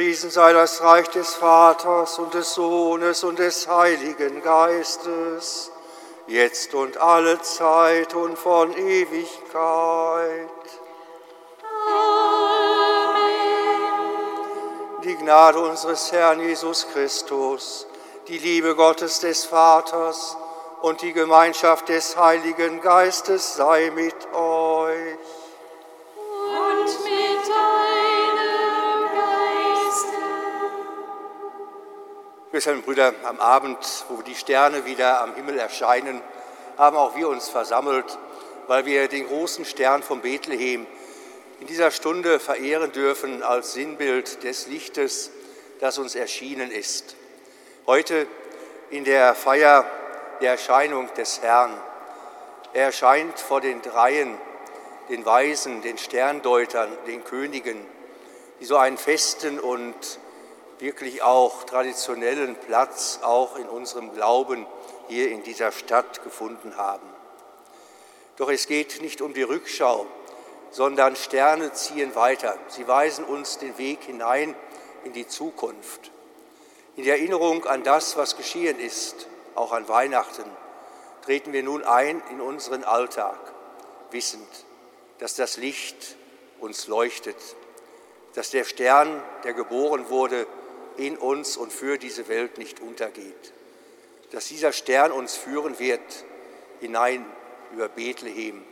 Gepriesen sei das Reich des Vaters und des Sohnes und des Heiligen Geistes, jetzt und alle Zeit und von Ewigkeit. Die Gnade unseres Herrn Jesus Christus, die Liebe Gottes des Vaters und die Gemeinschaft des Heiligen Geistes sei mit euch. Schwestern und Brüder, am Abend, wo die Sterne wieder am Himmel erscheinen, haben auch wir uns versammelt, weil wir den großen Stern von Bethlehem in dieser Stunde verehren dürfen als Sinnbild des Lichtes, das uns erschienen ist. Heute in der Feier der Erscheinung des Herrn. Er erscheint vor den Dreien, den Weisen, den Sterndeutern, den Königen, die so einen festen und wirklich auch traditionellen Platz auch in unserem Glauben hier in dieser Stadt gefunden haben. Doch es geht nicht um die Rückschau, sondern Sterne ziehen weiter. Sie weisen uns den Weg hinein in die Zukunft, in die Erinnerung an das, was geschehen ist, auch an Weihnachten, treten wir nun ein in unseren Alltag, wissend, dass das Licht uns leuchtet, dass der Stern, der geboren wurde, in uns und für diese Welt nicht untergeht, dass dieser Stern uns führen wird hinein über Bethlehem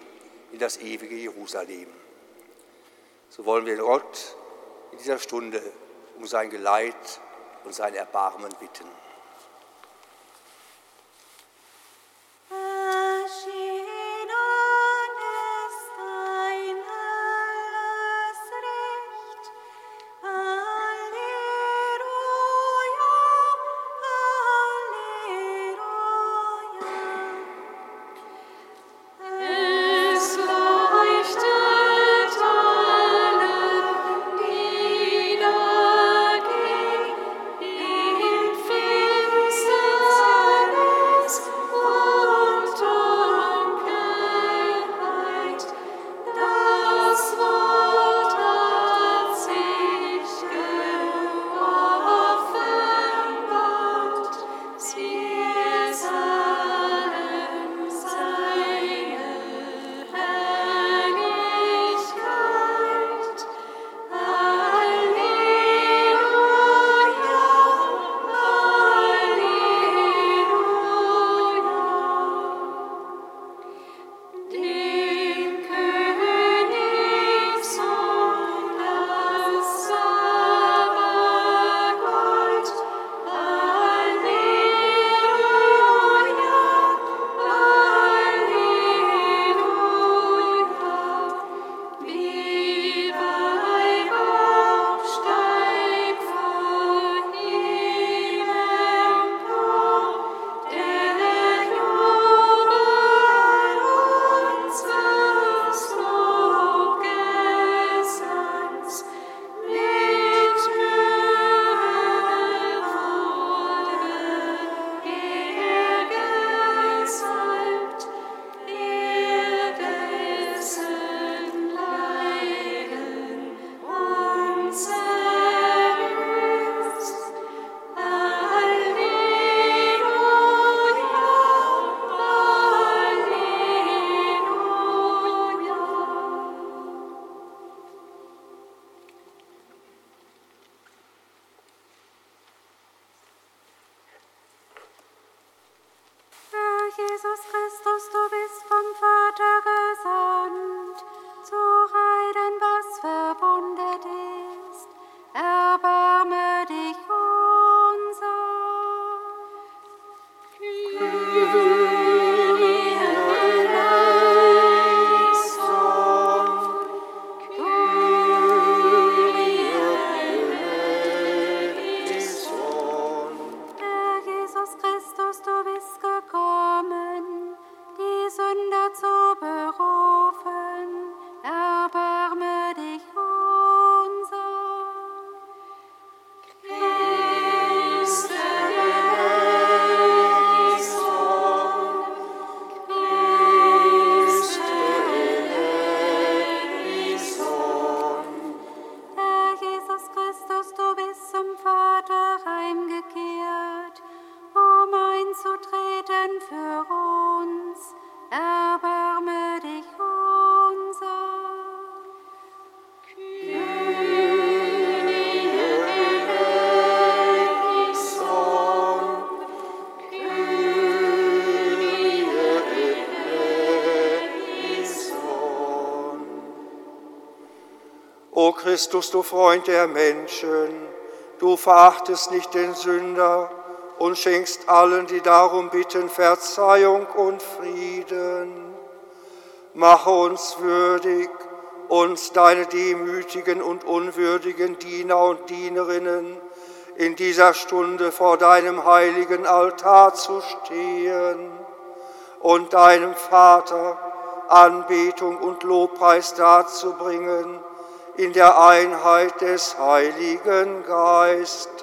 in das ewige Jerusalem. So wollen wir Gott in dieser Stunde um sein Geleit und sein Erbarmen bitten. Christus, du Freund der Menschen, du verachtest nicht den Sünder und schenkst allen, die darum bitten, Verzeihung und Frieden. Mache uns würdig, uns deine demütigen und unwürdigen Diener und Dienerinnen in dieser Stunde vor deinem heiligen Altar zu stehen und deinem Vater Anbetung und Lobpreis darzubringen in der Einheit des Heiligen Geistes.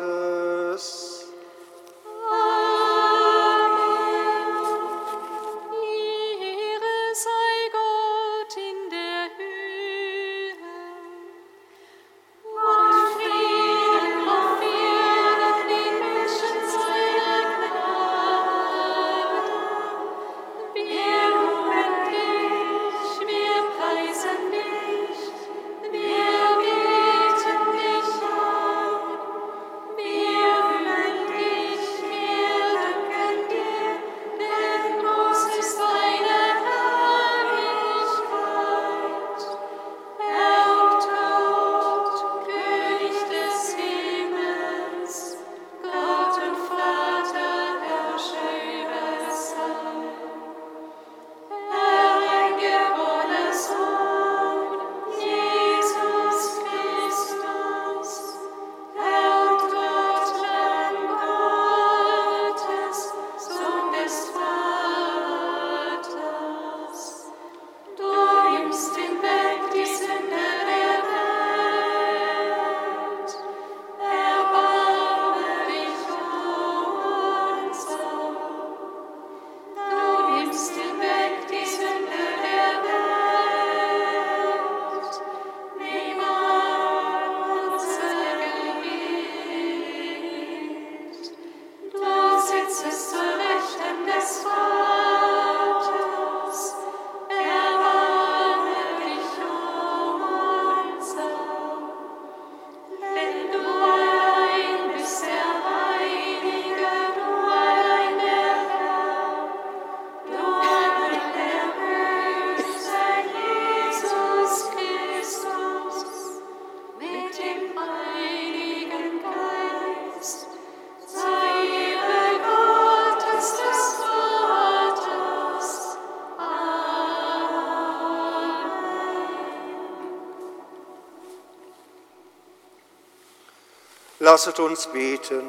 Lasset uns beten.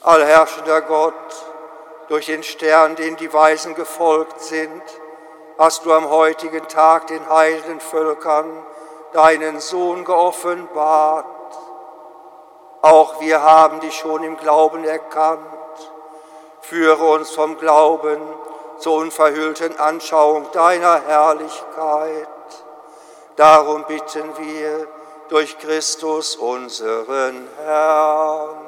Allherrschender Gott, durch den Stern, den die Weisen gefolgt sind, hast du am heutigen Tag den heiligen Völkern deinen Sohn geoffenbart. Auch wir haben dich schon im Glauben erkannt. Führe uns vom Glauben zur unverhüllten Anschauung deiner Herrlichkeit. Darum bitten wir, durch Christus unseren Herrn.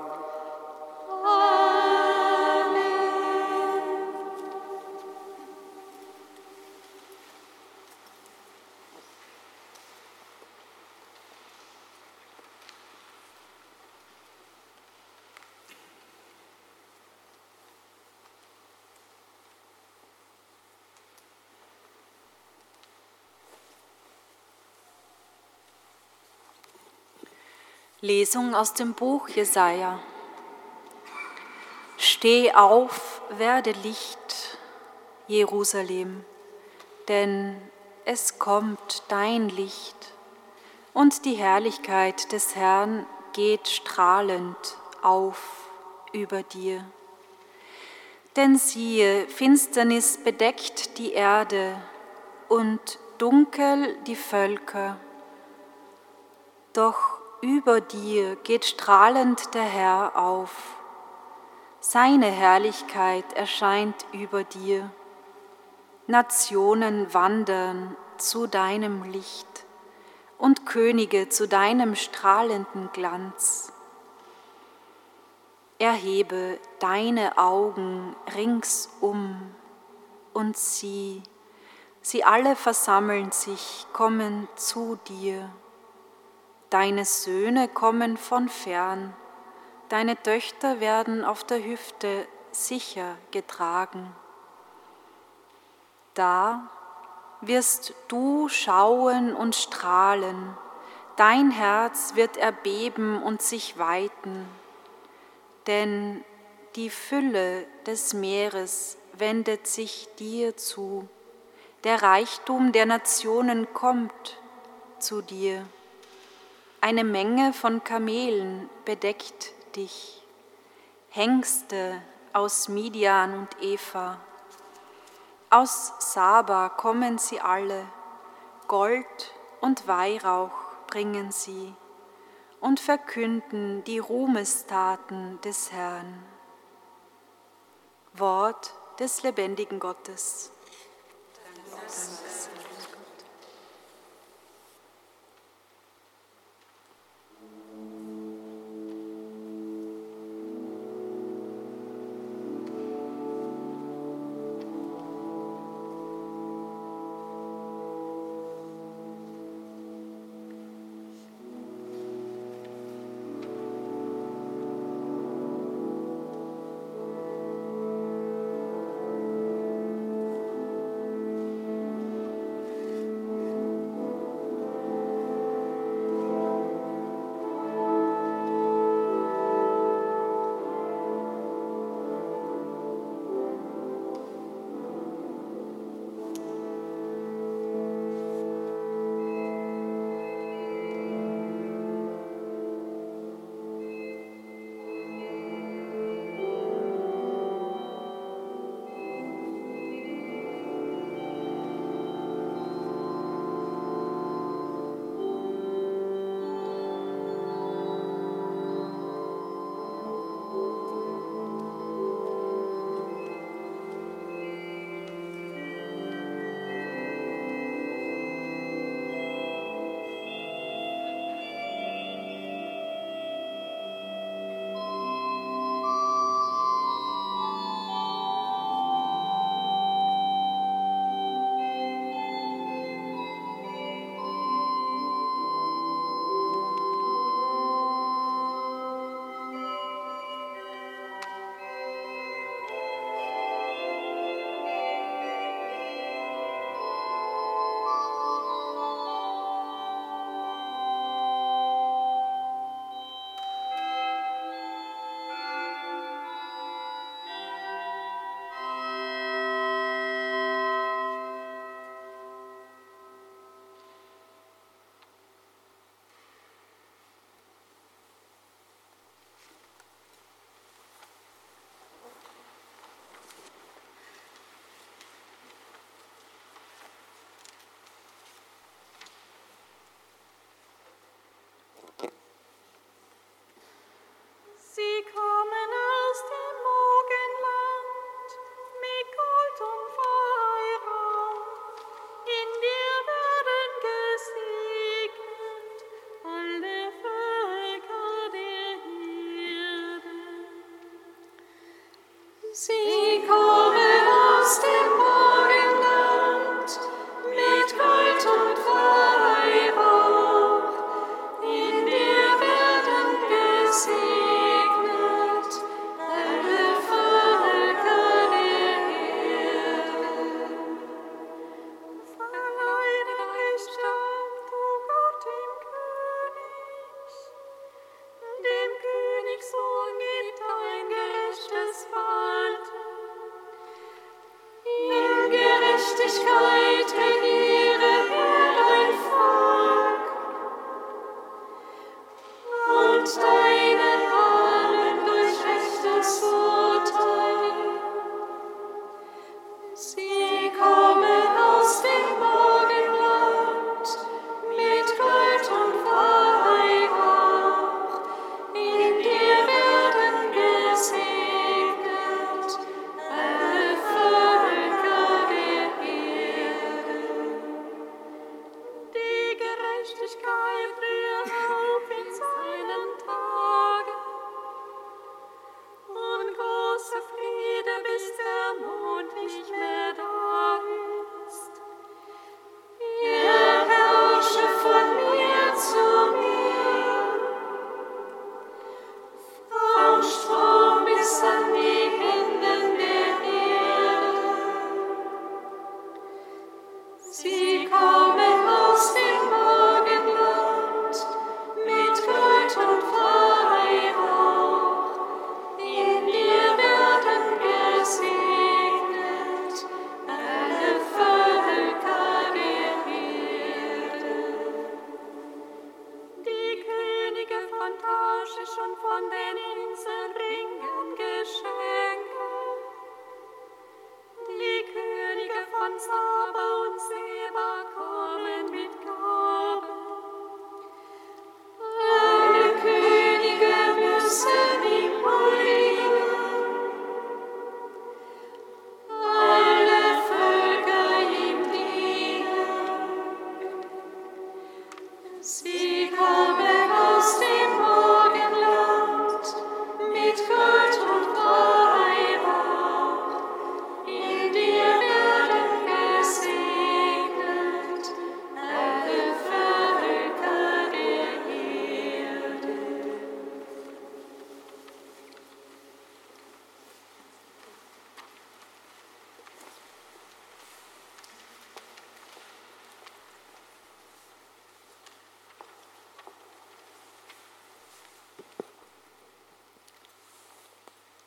Lesung aus dem Buch Jesaja. Steh auf, werde Licht, Jerusalem, denn es kommt dein Licht und die Herrlichkeit des Herrn geht strahlend auf über dir. Denn siehe, Finsternis bedeckt die Erde und dunkel die Völker. Doch über dir geht strahlend der Herr auf. Seine Herrlichkeit erscheint über dir. Nationen wandern zu deinem Licht und Könige zu deinem strahlenden Glanz. Erhebe deine Augen ringsum und sieh, sie alle versammeln sich, kommen zu dir. Deine Söhne kommen von fern, deine Töchter werden auf der Hüfte sicher getragen. Da wirst du schauen und strahlen, dein Herz wird erbeben und sich weiten, denn die Fülle des Meeres wendet sich dir zu, der Reichtum der Nationen kommt zu dir. Eine Menge von Kamelen bedeckt dich, Hengste aus Midian und Eva. Aus Saba kommen sie alle, Gold und Weihrauch bringen sie und verkünden die Ruhmestaten des Herrn. Wort des lebendigen Gottes. Dank Gerechtigkeit,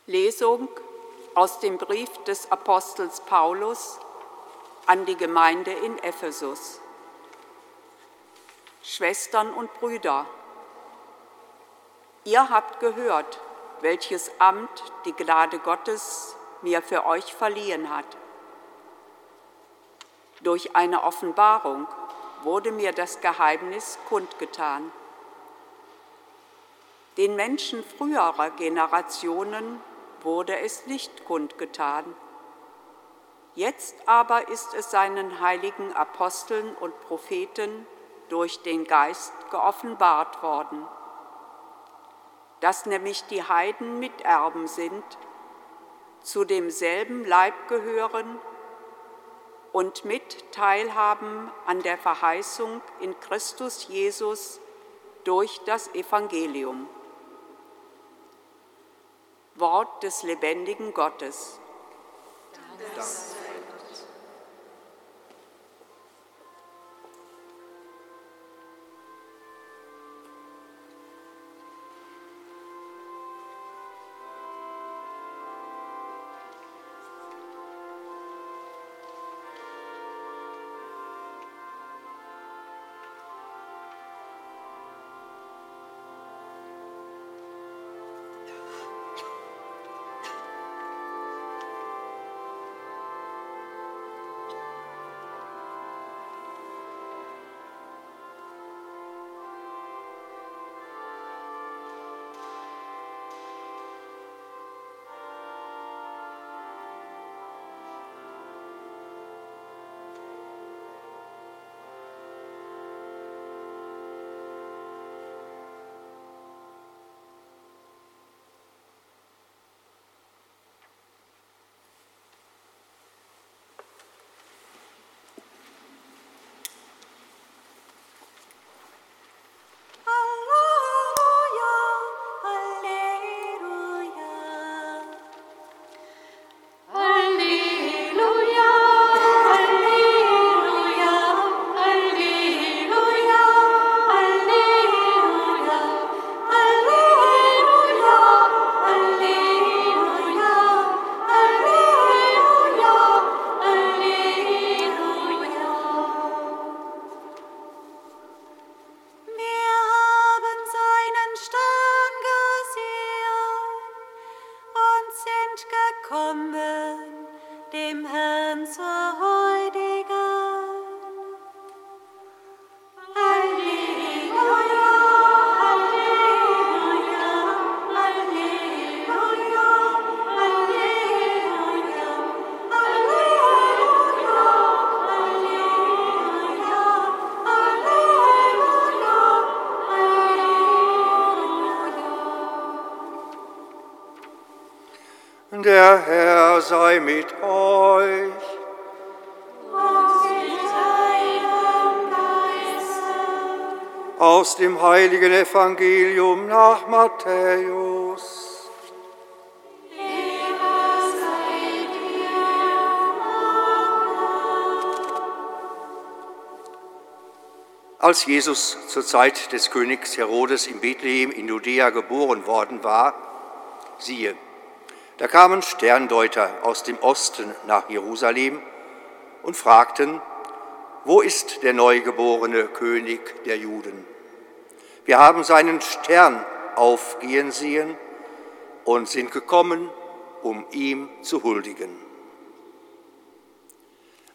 Lesung aus dem Brief des Apostels Paulus an die Gemeinde in Ephesus. Schwestern und Brüder, ihr habt gehört, welches Amt die Gnade Gottes mir für euch verliehen hat. Durch eine Offenbarung wurde mir das Geheimnis kundgetan. Den Menschen früherer Generationen wurde es nicht kundgetan. Jetzt aber ist es seinen heiligen Aposteln und Propheten durch den Geist geoffenbart worden, dass nämlich die Heiden Miterben sind, zu demselben Leib gehören und mit teilhaben an der Verheißung in Christus Jesus durch das Evangelium. Wort des lebendigen Gottes. Alleluia, Der Herr sei mit euch. Aus dem heiligen Evangelium nach Matthäus. Als Jesus zur Zeit des Königs Herodes in Bethlehem in Judäa geboren worden war, siehe, da kamen Sterndeuter aus dem Osten nach Jerusalem und fragten, wo ist der neugeborene König der Juden? Wir haben seinen Stern aufgehen sehen und sind gekommen, um ihm zu huldigen.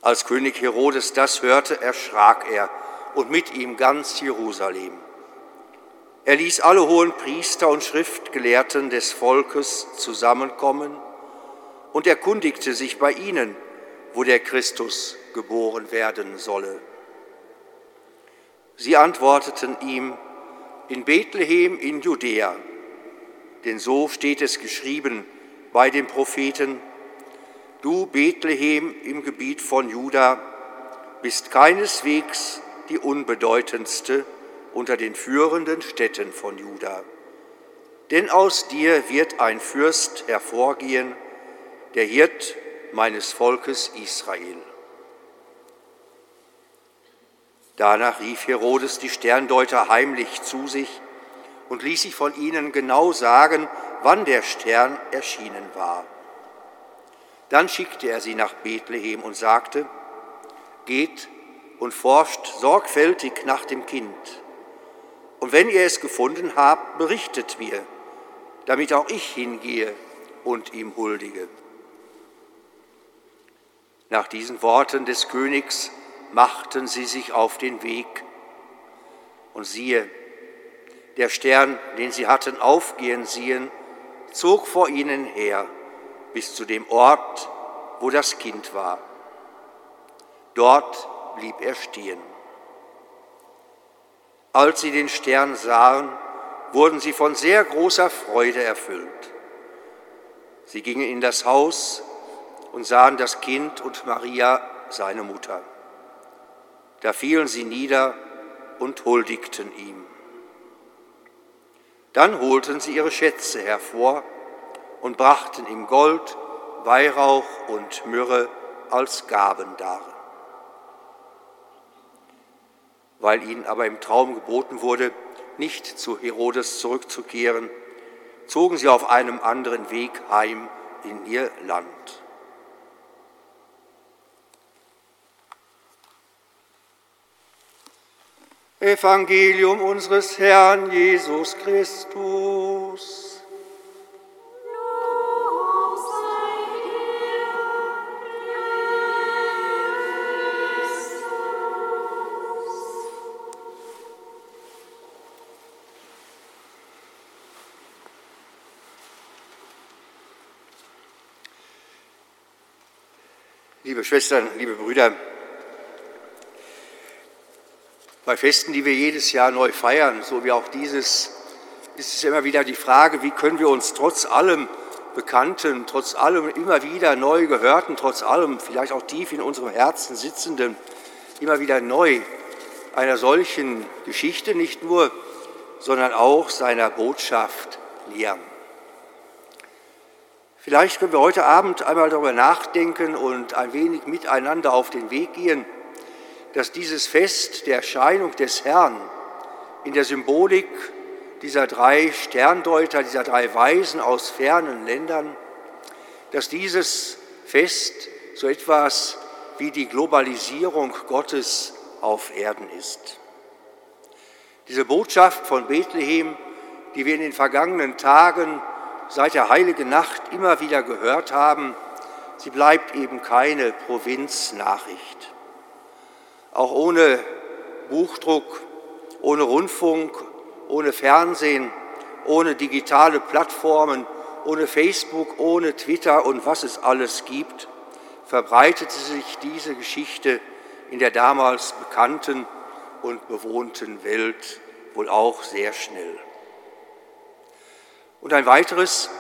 Als König Herodes das hörte, erschrak er und mit ihm ganz Jerusalem. Er ließ alle hohen Priester und Schriftgelehrten des Volkes zusammenkommen und erkundigte sich bei ihnen, wo der Christus geboren werden solle. Sie antworteten ihm, in Bethlehem in Judäa, denn so steht es geschrieben bei den Propheten, du Bethlehem im Gebiet von Juda bist keineswegs die unbedeutendste unter den führenden Städten von Juda. Denn aus dir wird ein Fürst hervorgehen, der Hirt meines Volkes Israel. Danach rief Herodes die Sterndeuter heimlich zu sich und ließ sich von ihnen genau sagen, wann der Stern erschienen war. Dann schickte er sie nach Bethlehem und sagte, Geht und forscht sorgfältig nach dem Kind. Und wenn ihr es gefunden habt, berichtet mir, damit auch ich hingehe und ihm huldige. Nach diesen Worten des Königs machten sie sich auf den Weg. Und siehe, der Stern, den sie hatten aufgehen sehen, zog vor ihnen her bis zu dem Ort, wo das Kind war. Dort blieb er stehen. Als sie den Stern sahen, wurden sie von sehr großer Freude erfüllt. Sie gingen in das Haus und sahen das Kind und Maria, seine Mutter. Da fielen sie nieder und huldigten ihm. Dann holten sie ihre Schätze hervor und brachten ihm Gold, Weihrauch und Myrrhe als Gaben dar. Weil ihnen aber im Traum geboten wurde, nicht zu Herodes zurückzukehren, zogen sie auf einem anderen Weg heim in ihr Land. Evangelium unseres Herrn Jesus Christus. Liebe Schwestern, liebe Brüder, bei Festen, die wir jedes Jahr neu feiern, so wie auch dieses, ist es immer wieder die Frage, wie können wir uns trotz allem Bekannten, trotz allem immer wieder neu Gehörten, trotz allem vielleicht auch tief in unserem Herzen sitzenden, immer wieder neu einer solchen Geschichte nicht nur, sondern auch seiner Botschaft nähern. Vielleicht können wir heute Abend einmal darüber nachdenken und ein wenig miteinander auf den Weg gehen, dass dieses Fest der Erscheinung des Herrn in der Symbolik dieser drei Sterndeuter, dieser drei Weisen aus fernen Ländern, dass dieses Fest so etwas wie die Globalisierung Gottes auf Erden ist. Diese Botschaft von Bethlehem, die wir in den vergangenen Tagen seit der heiligen Nacht immer wieder gehört haben, sie bleibt eben keine Provinznachricht auch ohne Buchdruck, ohne Rundfunk, ohne Fernsehen, ohne digitale Plattformen, ohne Facebook, ohne Twitter und was es alles gibt, verbreitete sich diese Geschichte in der damals bekannten und bewohnten Welt wohl auch sehr schnell. Und ein weiteres,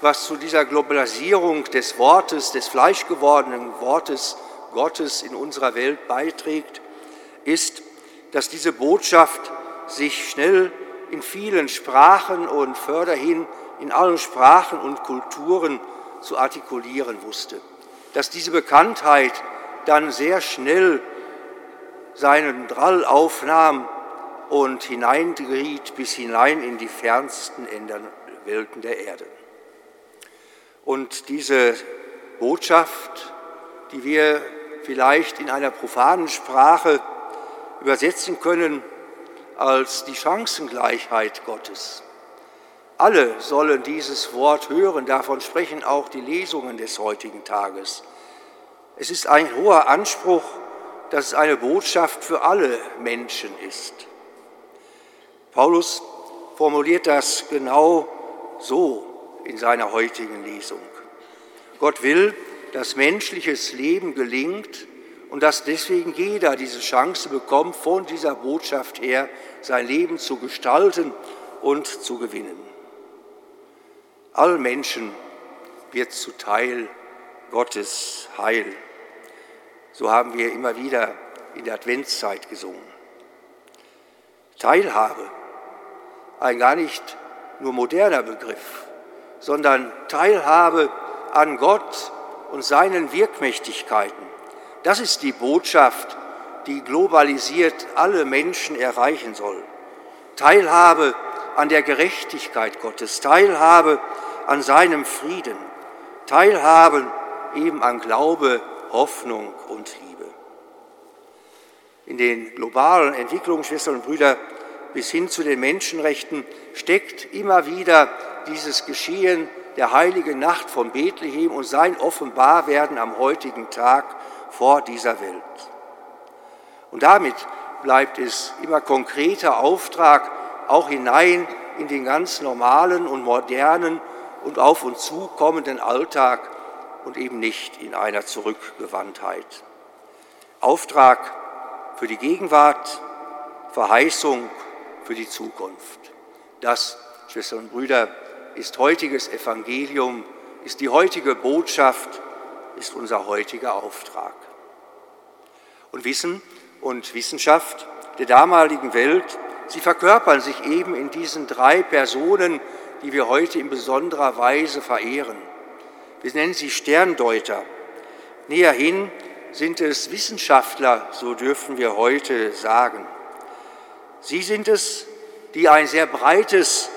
was zu dieser Globalisierung des Wortes, des fleischgewordenen Wortes Gottes in unserer Welt beiträgt, ist, dass diese Botschaft sich schnell in vielen Sprachen und förderhin in allen Sprachen und Kulturen zu artikulieren wusste. Dass diese Bekanntheit dann sehr schnell seinen Drall aufnahm und hineingeriet bis hinein in die fernsten Welten der Erde. Und diese Botschaft, die wir vielleicht in einer profanen Sprache übersetzen können als die Chancengleichheit Gottes. Alle sollen dieses Wort hören, davon sprechen auch die Lesungen des heutigen Tages. Es ist ein hoher Anspruch, dass es eine Botschaft für alle Menschen ist. Paulus formuliert das genau so in seiner heutigen Lesung. Gott will, dass menschliches Leben gelingt und dass deswegen jeder diese Chance bekommt, von dieser Botschaft her sein Leben zu gestalten und zu gewinnen. All Menschen wird zuteil Gottes Heil. So haben wir immer wieder in der Adventszeit gesungen. Teilhabe, ein gar nicht nur moderner Begriff, sondern Teilhabe an Gott und seinen Wirkmächtigkeiten. Das ist die Botschaft, die globalisiert alle Menschen erreichen soll. Teilhabe an der Gerechtigkeit Gottes, Teilhabe an seinem Frieden, Teilhabe eben an Glaube, Hoffnung und Liebe. In den globalen Entwicklungen, Schwestern und Brüder, bis hin zu den Menschenrechten steckt immer wieder dieses Geschehen der heiligen Nacht von Bethlehem und sein Offenbarwerden am heutigen Tag vor dieser Welt. Und damit bleibt es immer konkreter Auftrag, auch hinein in den ganz normalen und modernen und auf uns zukommenden Alltag und eben nicht in einer Zurückgewandtheit. Auftrag für die Gegenwart, Verheißung für die Zukunft. Das, Schwestern und Brüder, ist heutiges Evangelium, ist die heutige Botschaft, ist unser heutiger Auftrag. Und Wissen und Wissenschaft der damaligen Welt, sie verkörpern sich eben in diesen drei Personen, die wir heute in besonderer Weise verehren. Wir nennen sie Sterndeuter. Näherhin sind es Wissenschaftler, so dürfen wir heute sagen. Sie sind es, die ein sehr breites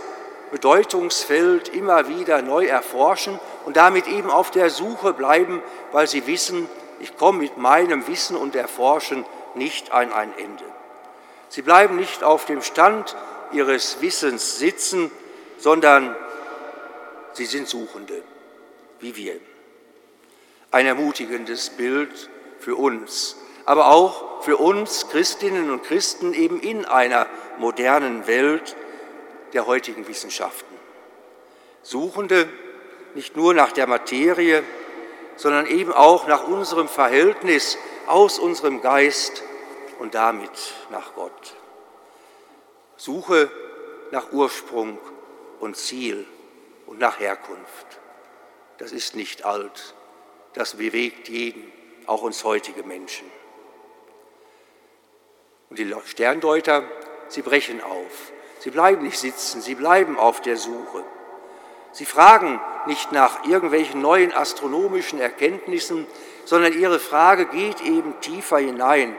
Bedeutungsfeld immer wieder neu erforschen und damit eben auf der Suche bleiben, weil sie wissen, ich komme mit meinem Wissen und Erforschen nicht an ein Ende. Sie bleiben nicht auf dem Stand ihres Wissens sitzen, sondern sie sind Suchende, wie wir. Ein ermutigendes Bild für uns, aber auch für uns Christinnen und Christen eben in einer modernen Welt, der heutigen Wissenschaften. Suchende nicht nur nach der Materie, sondern eben auch nach unserem Verhältnis aus unserem Geist und damit nach Gott. Suche nach Ursprung und Ziel und nach Herkunft. Das ist nicht alt, das bewegt jeden, auch uns heutige Menschen. Und die Sterndeuter, sie brechen auf. Sie bleiben nicht sitzen, sie bleiben auf der Suche. Sie fragen nicht nach irgendwelchen neuen astronomischen Erkenntnissen, sondern ihre Frage geht eben tiefer hinein.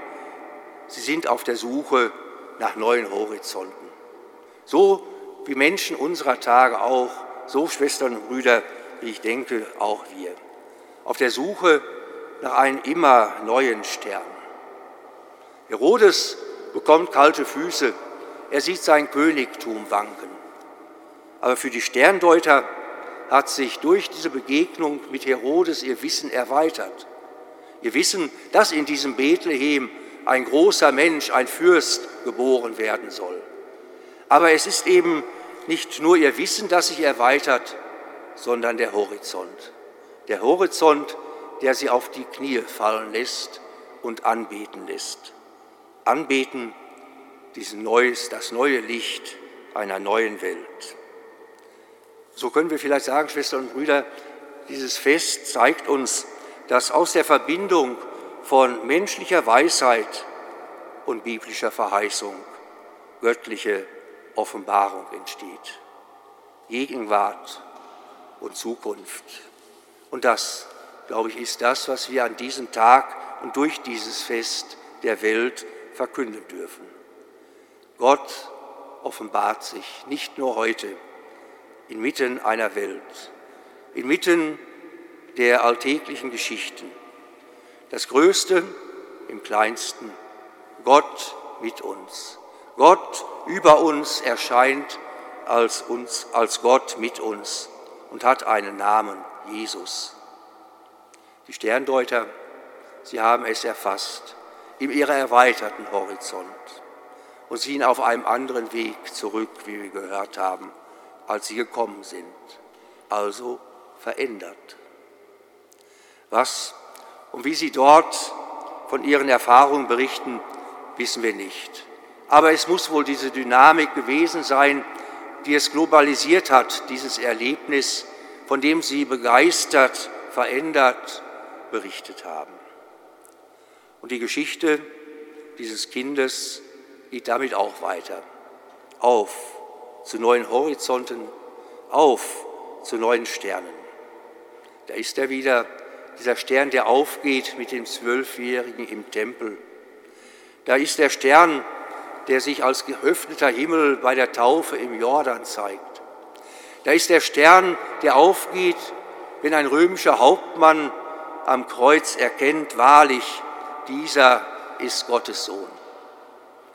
Sie sind auf der Suche nach neuen Horizonten. So wie Menschen unserer Tage auch, so Schwestern und Brüder, wie ich denke, auch wir. Auf der Suche nach einem immer neuen Stern. Herodes bekommt kalte Füße er sieht sein Königtum wanken. Aber für die Sterndeuter hat sich durch diese Begegnung mit Herodes ihr Wissen erweitert. Ihr Wissen, dass in diesem Bethlehem ein großer Mensch, ein Fürst geboren werden soll. Aber es ist eben nicht nur ihr Wissen, das sich erweitert, sondern der Horizont. Der Horizont, der sie auf die Knie fallen lässt und anbeten lässt. Anbeten diesen neues, das neue Licht einer neuen Welt. So können wir vielleicht sagen, Schwestern und Brüder, dieses Fest zeigt uns, dass aus der Verbindung von menschlicher Weisheit und biblischer Verheißung göttliche Offenbarung entsteht. Gegenwart und Zukunft. Und das, glaube ich, ist das, was wir an diesem Tag und durch dieses Fest der Welt verkünden dürfen. Gott offenbart sich nicht nur heute inmitten einer Welt, inmitten der alltäglichen Geschichten. Das Größte im Kleinsten, Gott mit uns. Gott über uns erscheint als, uns, als Gott mit uns und hat einen Namen, Jesus. Die Sterndeuter, sie haben es erfasst, in ihrer erweiterten Horizont und ziehen auf einem anderen Weg zurück, wie wir gehört haben, als sie gekommen sind, also verändert. Was und wie sie dort von ihren Erfahrungen berichten, wissen wir nicht. Aber es muss wohl diese Dynamik gewesen sein, die es globalisiert hat, dieses Erlebnis, von dem sie begeistert, verändert berichtet haben. Und die Geschichte dieses Kindes geht damit auch weiter. Auf zu neuen Horizonten, auf zu neuen Sternen. Da ist er wieder, dieser Stern, der aufgeht mit dem Zwölfjährigen im Tempel. Da ist der Stern, der sich als geöffneter Himmel bei der Taufe im Jordan zeigt. Da ist der Stern, der aufgeht, wenn ein römischer Hauptmann am Kreuz erkennt, wahrlich, dieser ist Gottes Sohn.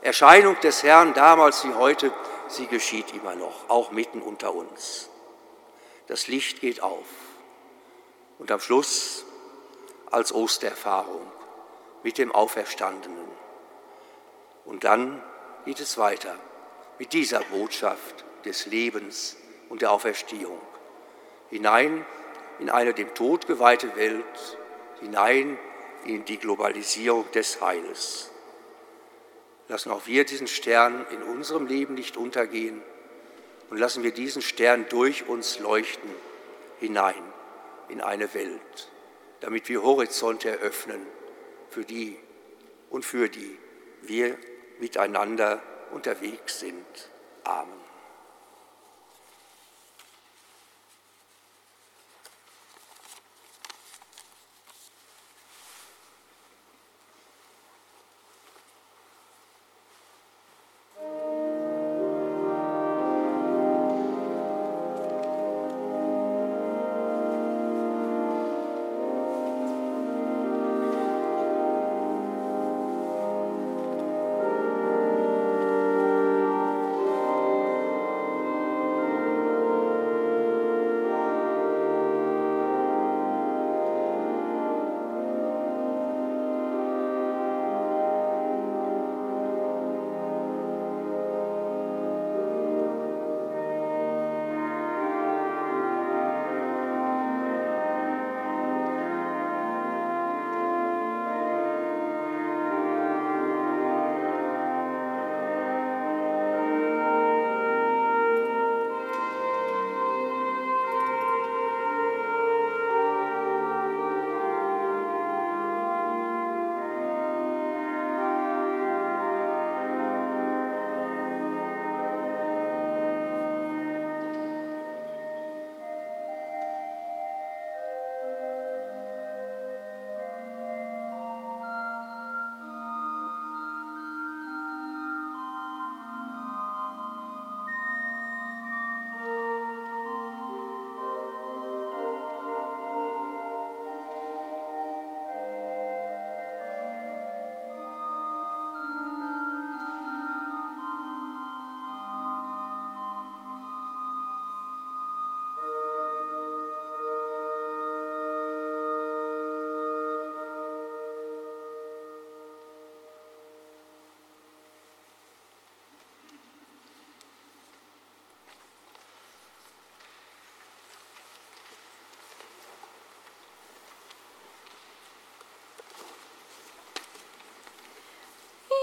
Erscheinung des Herrn damals wie heute, sie geschieht immer noch, auch mitten unter uns. Das Licht geht auf. Und am Schluss als Ostererfahrung mit dem Auferstandenen. Und dann geht es weiter mit dieser Botschaft des Lebens und der Auferstehung hinein in eine dem Tod geweihte Welt, hinein in die Globalisierung des Heiles. Lassen auch wir diesen Stern in unserem Leben nicht untergehen und lassen wir diesen Stern durch uns leuchten hinein in eine Welt, damit wir Horizonte eröffnen für die und für die wir miteinander unterwegs sind. Amen.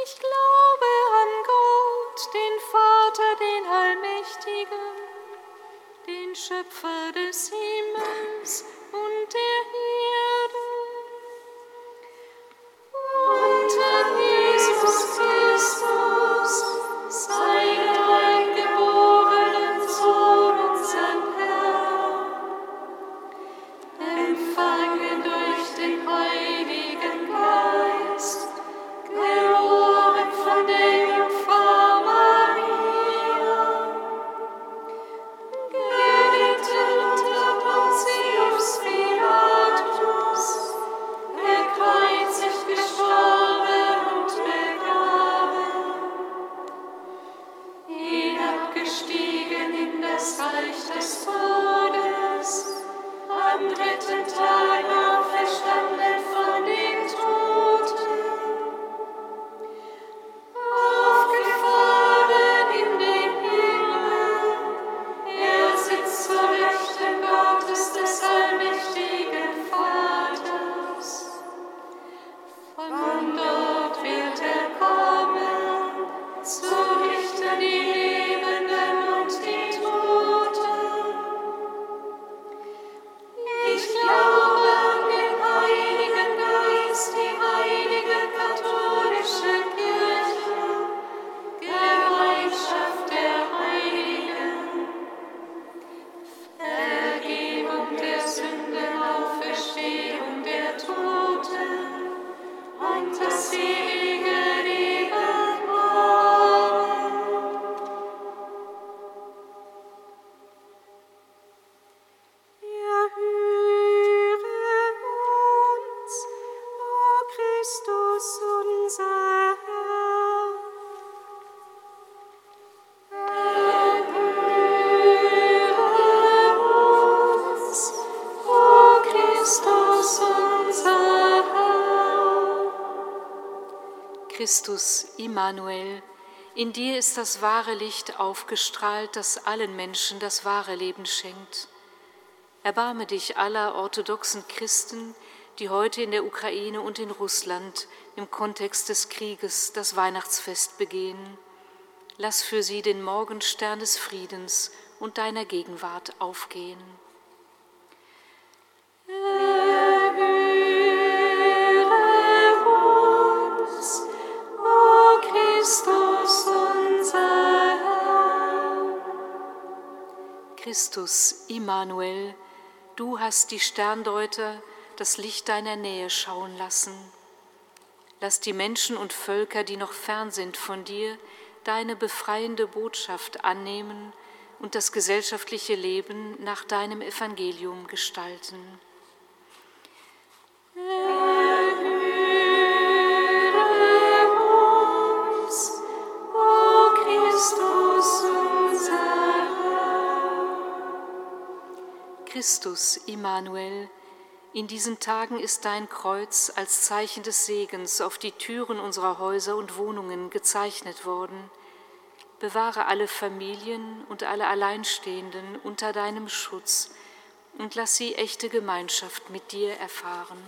Ich glaube an Gott, den Vater, den Allmächtigen, den Schöpfer des Himmels Christus Immanuel, in dir ist das wahre Licht aufgestrahlt, das allen Menschen das wahre Leben schenkt. Erbarme dich aller orthodoxen Christen, die heute in der Ukraine und in Russland im Kontext des Krieges das Weihnachtsfest begehen. Lass für sie den Morgenstern des Friedens und deiner Gegenwart aufgehen. Christus Immanuel, du hast die Sterndeuter das Licht deiner Nähe schauen lassen. Lass die Menschen und Völker, die noch fern sind von dir, deine befreiende Botschaft annehmen und das gesellschaftliche Leben nach deinem Evangelium gestalten. Christus, Immanuel, in diesen Tagen ist dein Kreuz als Zeichen des Segens auf die Türen unserer Häuser und Wohnungen gezeichnet worden. Bewahre alle Familien und alle Alleinstehenden unter deinem Schutz und lass sie echte Gemeinschaft mit dir erfahren.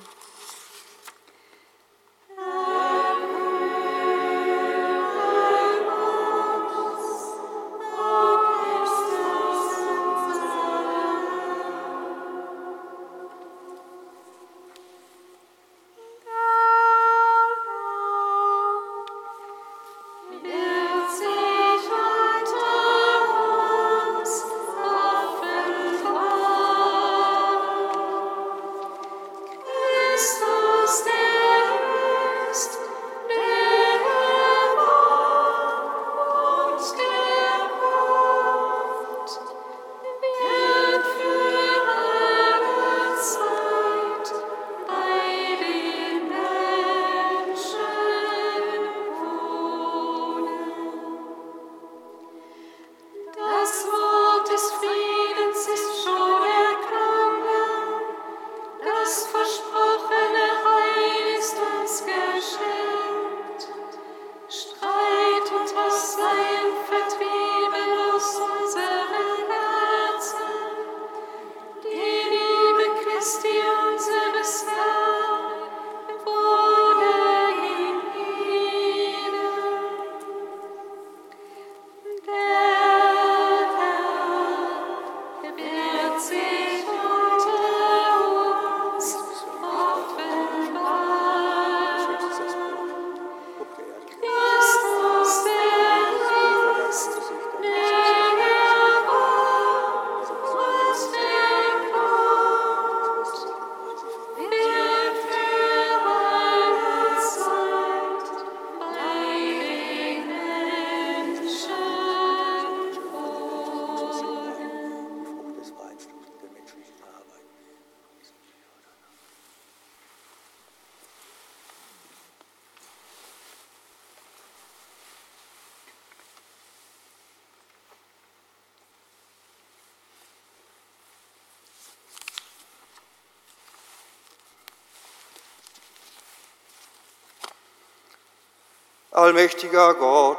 Allmächtiger Gott,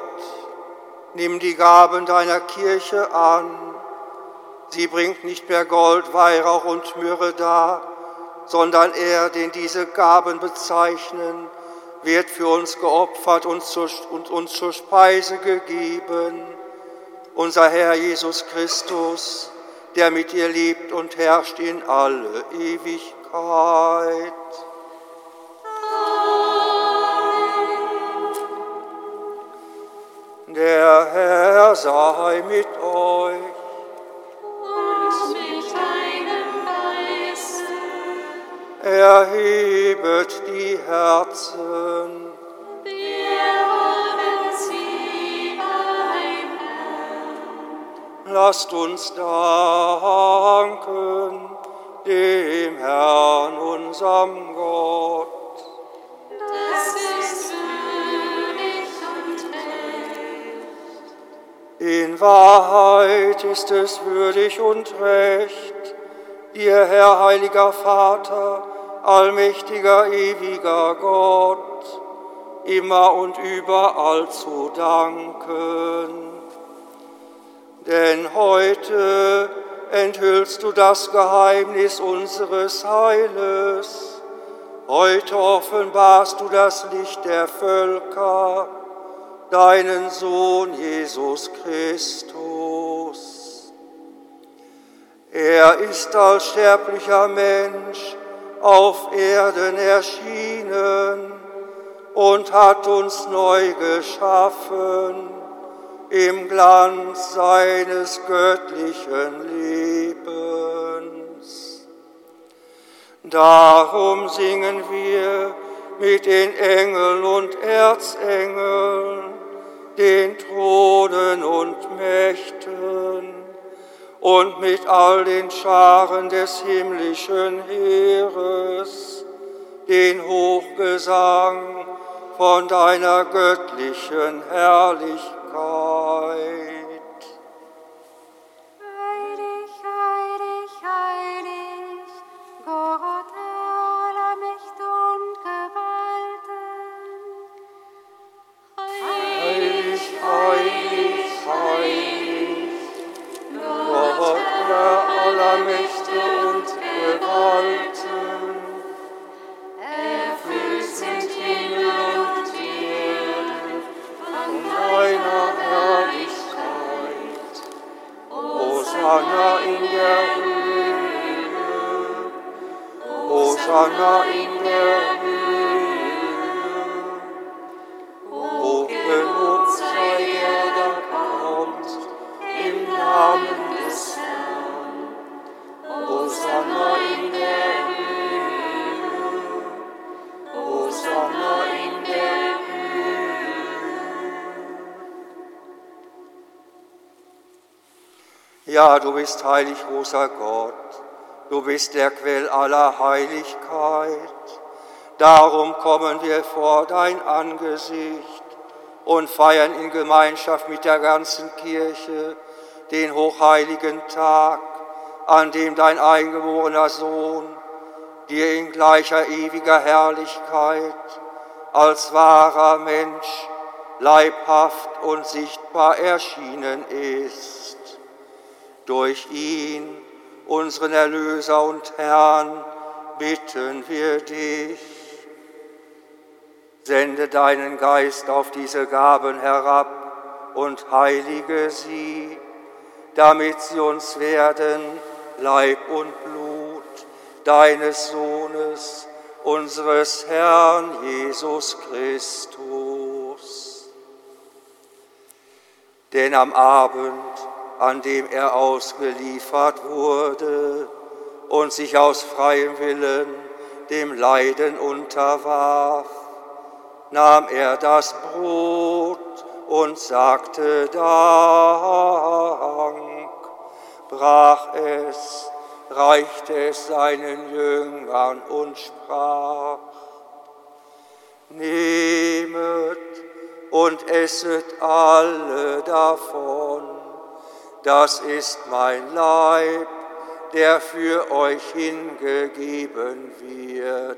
nimm die Gaben deiner Kirche an. Sie bringt nicht mehr Gold, Weihrauch und Myrrhe dar, sondern er, den diese Gaben bezeichnen, wird für uns geopfert und, zur, und uns zur Speise gegeben. Unser Herr Jesus Christus, der mit dir lebt und herrscht in alle Ewigkeit. Der Herr sei mit euch. Und mit deinem Geiste. Erhebet die Herzen. Wir haben sie beim Herrn. Lasst uns danken dem Herrn, unserem Gott. In Wahrheit ist es würdig und recht, dir, Herr, heiliger Vater, allmächtiger, ewiger Gott, immer und überall zu danken. Denn heute enthüllst du das Geheimnis unseres Heiles. Heute offenbarst du das Licht der Völker, deinen Sohn Jesus Christus. Er ist als sterblicher Mensch auf Erden erschienen und hat uns neu geschaffen im Glanz seines göttlichen Lebens. Darum singen wir mit den Engeln und Erzengeln, den Thronen und Mächten und mit all den Scharen des himmlischen Heeres den Hochgesang von deiner göttlichen Herrlichkeit. Gott Herr aller Du bist heilig, großer Gott. Du bist der Quell aller Heiligkeit. Darum kommen wir vor dein Angesicht und feiern in Gemeinschaft mit der ganzen Kirche den hochheiligen Tag, an dem dein eingeborener Sohn dir in gleicher ewiger Herrlichkeit als wahrer Mensch leibhaft und sichtbar erschienen ist. Durch ihn, unseren Erlöser und Herrn, bitten wir dich. Sende deinen Geist auf diese Gaben herab und heilige sie, damit sie uns werden Leib und Blut deines Sohnes, unseres Herrn Jesus Christus. Denn am Abend, an dem er ausgeliefert wurde und sich aus freiem Willen dem Leiden unterwarf, nahm er das Brot und sagte Dank, brach es, reichte es seinen Jüngern und sprach, Nehmet und esset alle davon, das ist mein Leib, der für euch hingegeben wird.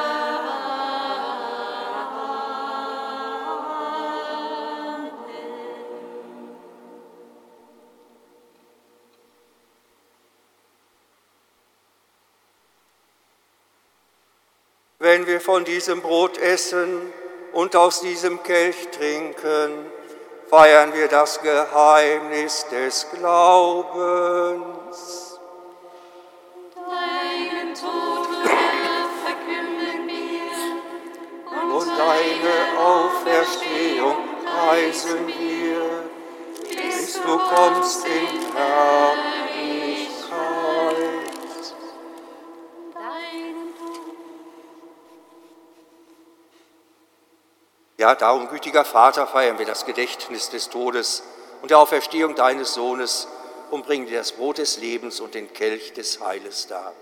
Wenn wir von diesem Brot essen und aus diesem Kelch trinken, feiern wir das Geheimnis des Glaubens. Deinen Tod, Herr, verkünden wir. Und deine Auferstehung preisen wir, bis du kommst in Herrlichkeit. Ja, darum, gütiger Vater, feiern wir das Gedächtnis des Todes und der Auferstehung deines Sohnes und bringen dir das Brot des Lebens und den Kelch des Heiles dar.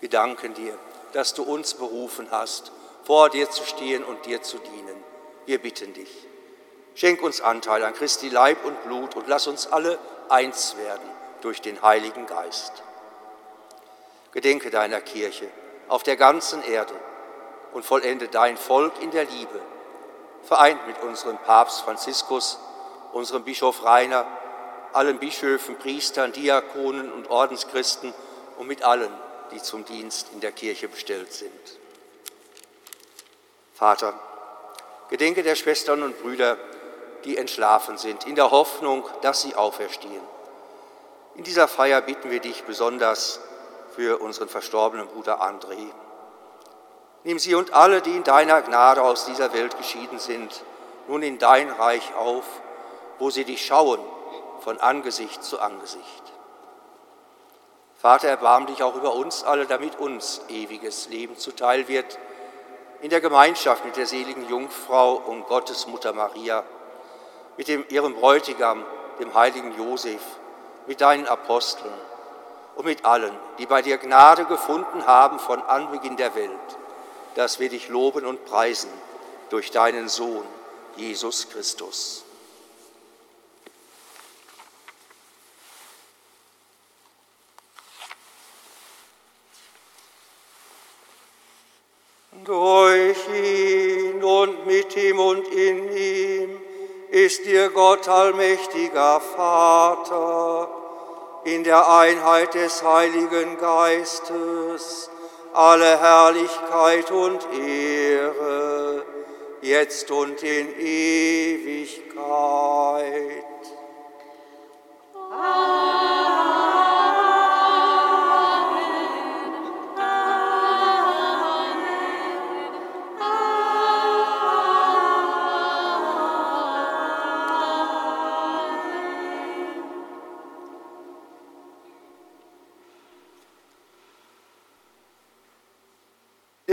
Wir danken dir, dass du uns berufen hast, vor dir zu stehen und dir zu dienen. Wir bitten dich. Schenk uns Anteil an Christi Leib und Blut und lass uns alle eins werden durch den Heiligen Geist. Gedenke deiner Kirche auf der ganzen Erde und vollende dein Volk in der Liebe, vereint mit unserem Papst Franziskus, unserem Bischof Rainer, allen Bischöfen, Priestern, Diakonen und Ordenschristen und mit allen, die zum Dienst in der Kirche bestellt sind. Vater, gedenke der Schwestern und Brüder, die entschlafen sind, in der Hoffnung, dass sie auferstehen. In dieser Feier bitten wir dich besonders für unseren verstorbenen Bruder André. Nimm sie und alle, die in deiner Gnade aus dieser Welt geschieden sind, nun in dein Reich auf, wo sie dich schauen von Angesicht zu Angesicht. Vater, erbarm dich auch über uns alle, damit uns ewiges Leben zuteil wird, in der Gemeinschaft mit der seligen Jungfrau und Gottes Mutter Maria, mit dem, ihrem Bräutigam, dem heiligen Josef, mit deinen Aposteln und mit allen, die bei dir Gnade gefunden haben von Anbeginn der Welt, dass wir dich loben und preisen durch deinen Sohn, Jesus Christus. Durch ihn und mit ihm und in ihm ist dir Gott allmächtiger Vater, in der Einheit des Heiligen Geistes, alle Herrlichkeit und Ehre, jetzt und in Ewigkeit.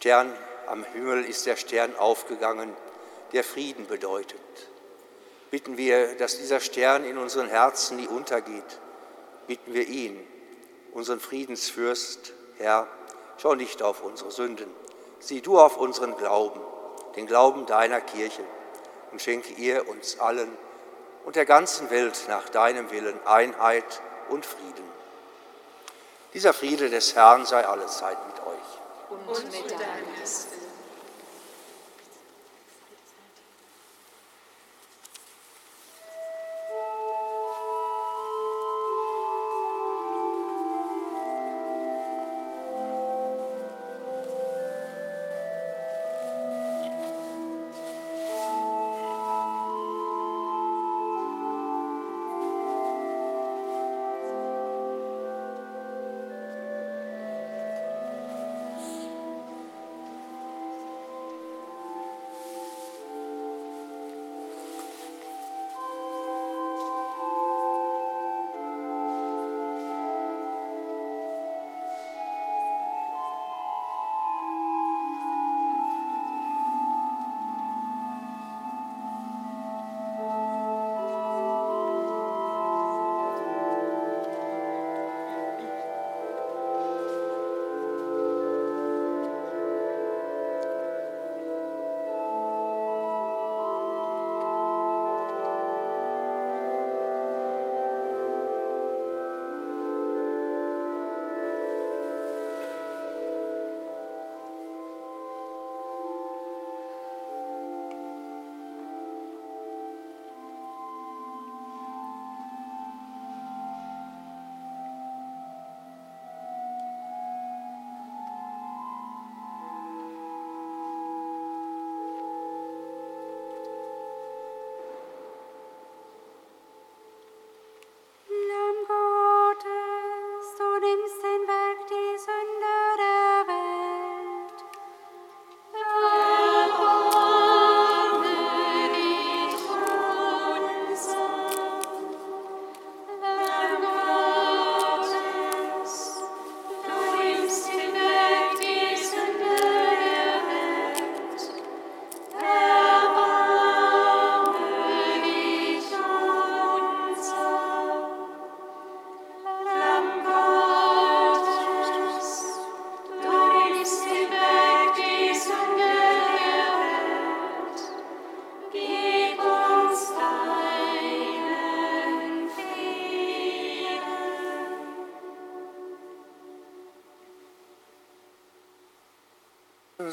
Stern am Himmel ist der Stern aufgegangen, der Frieden bedeutet. Bitten wir, dass dieser Stern in unseren Herzen nie untergeht. Bitten wir ihn, unseren Friedensfürst, Herr, schau nicht auf unsere Sünden, sieh du auf unseren Glauben, den Glauben deiner Kirche und schenke ihr uns allen und der ganzen Welt nach deinem Willen Einheit und Frieden. Dieser Friede des Herrn sei allezeit mit. Und mit deinem Geist.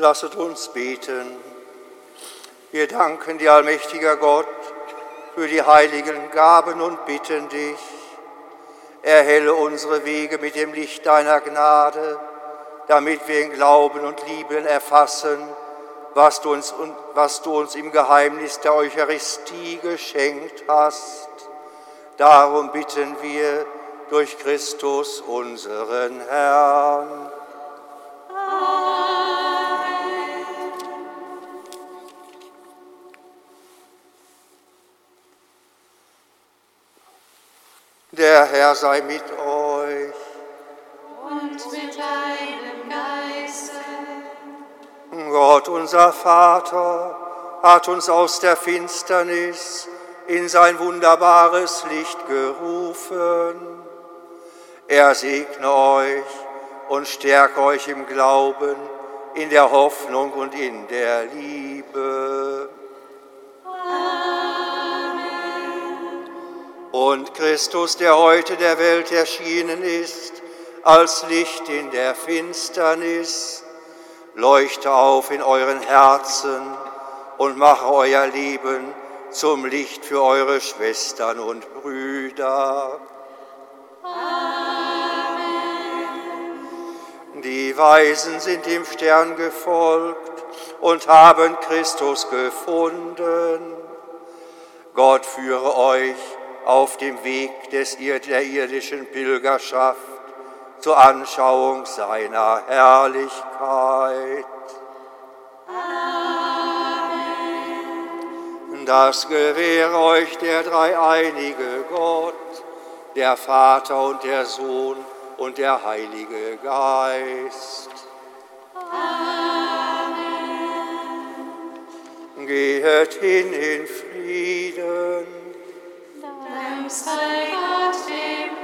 Lasset uns beten. Wir danken dir, allmächtiger Gott, für die heiligen Gaben und bitten dich, erhelle unsere Wege mit dem Licht deiner Gnade, damit wir in Glauben und Lieben erfassen, was du uns, was du uns im Geheimnis der Eucharistie geschenkt hast. Darum bitten wir durch Christus unseren Herrn. Herr sei mit euch. Und mit deinem Geiste. Gott, unser Vater, hat uns aus der Finsternis in sein wunderbares Licht gerufen. Er segne euch und stärke euch im Glauben, in der Hoffnung und in der Liebe. Und Christus, der heute der Welt erschienen ist, als Licht in der Finsternis, leuchte auf in euren Herzen und mache euer Leben zum Licht für eure Schwestern und Brüder. Amen. Die Weisen sind dem Stern gefolgt und haben Christus gefunden. Gott führe euch auf dem Weg des, der irdischen Pilgerschaft zur Anschauung seiner Herrlichkeit. Amen. Das gewähre euch der dreieinige Gott, der Vater und der Sohn und der Heilige Geist. Amen. Gehet hin in Frieden sei Gott dem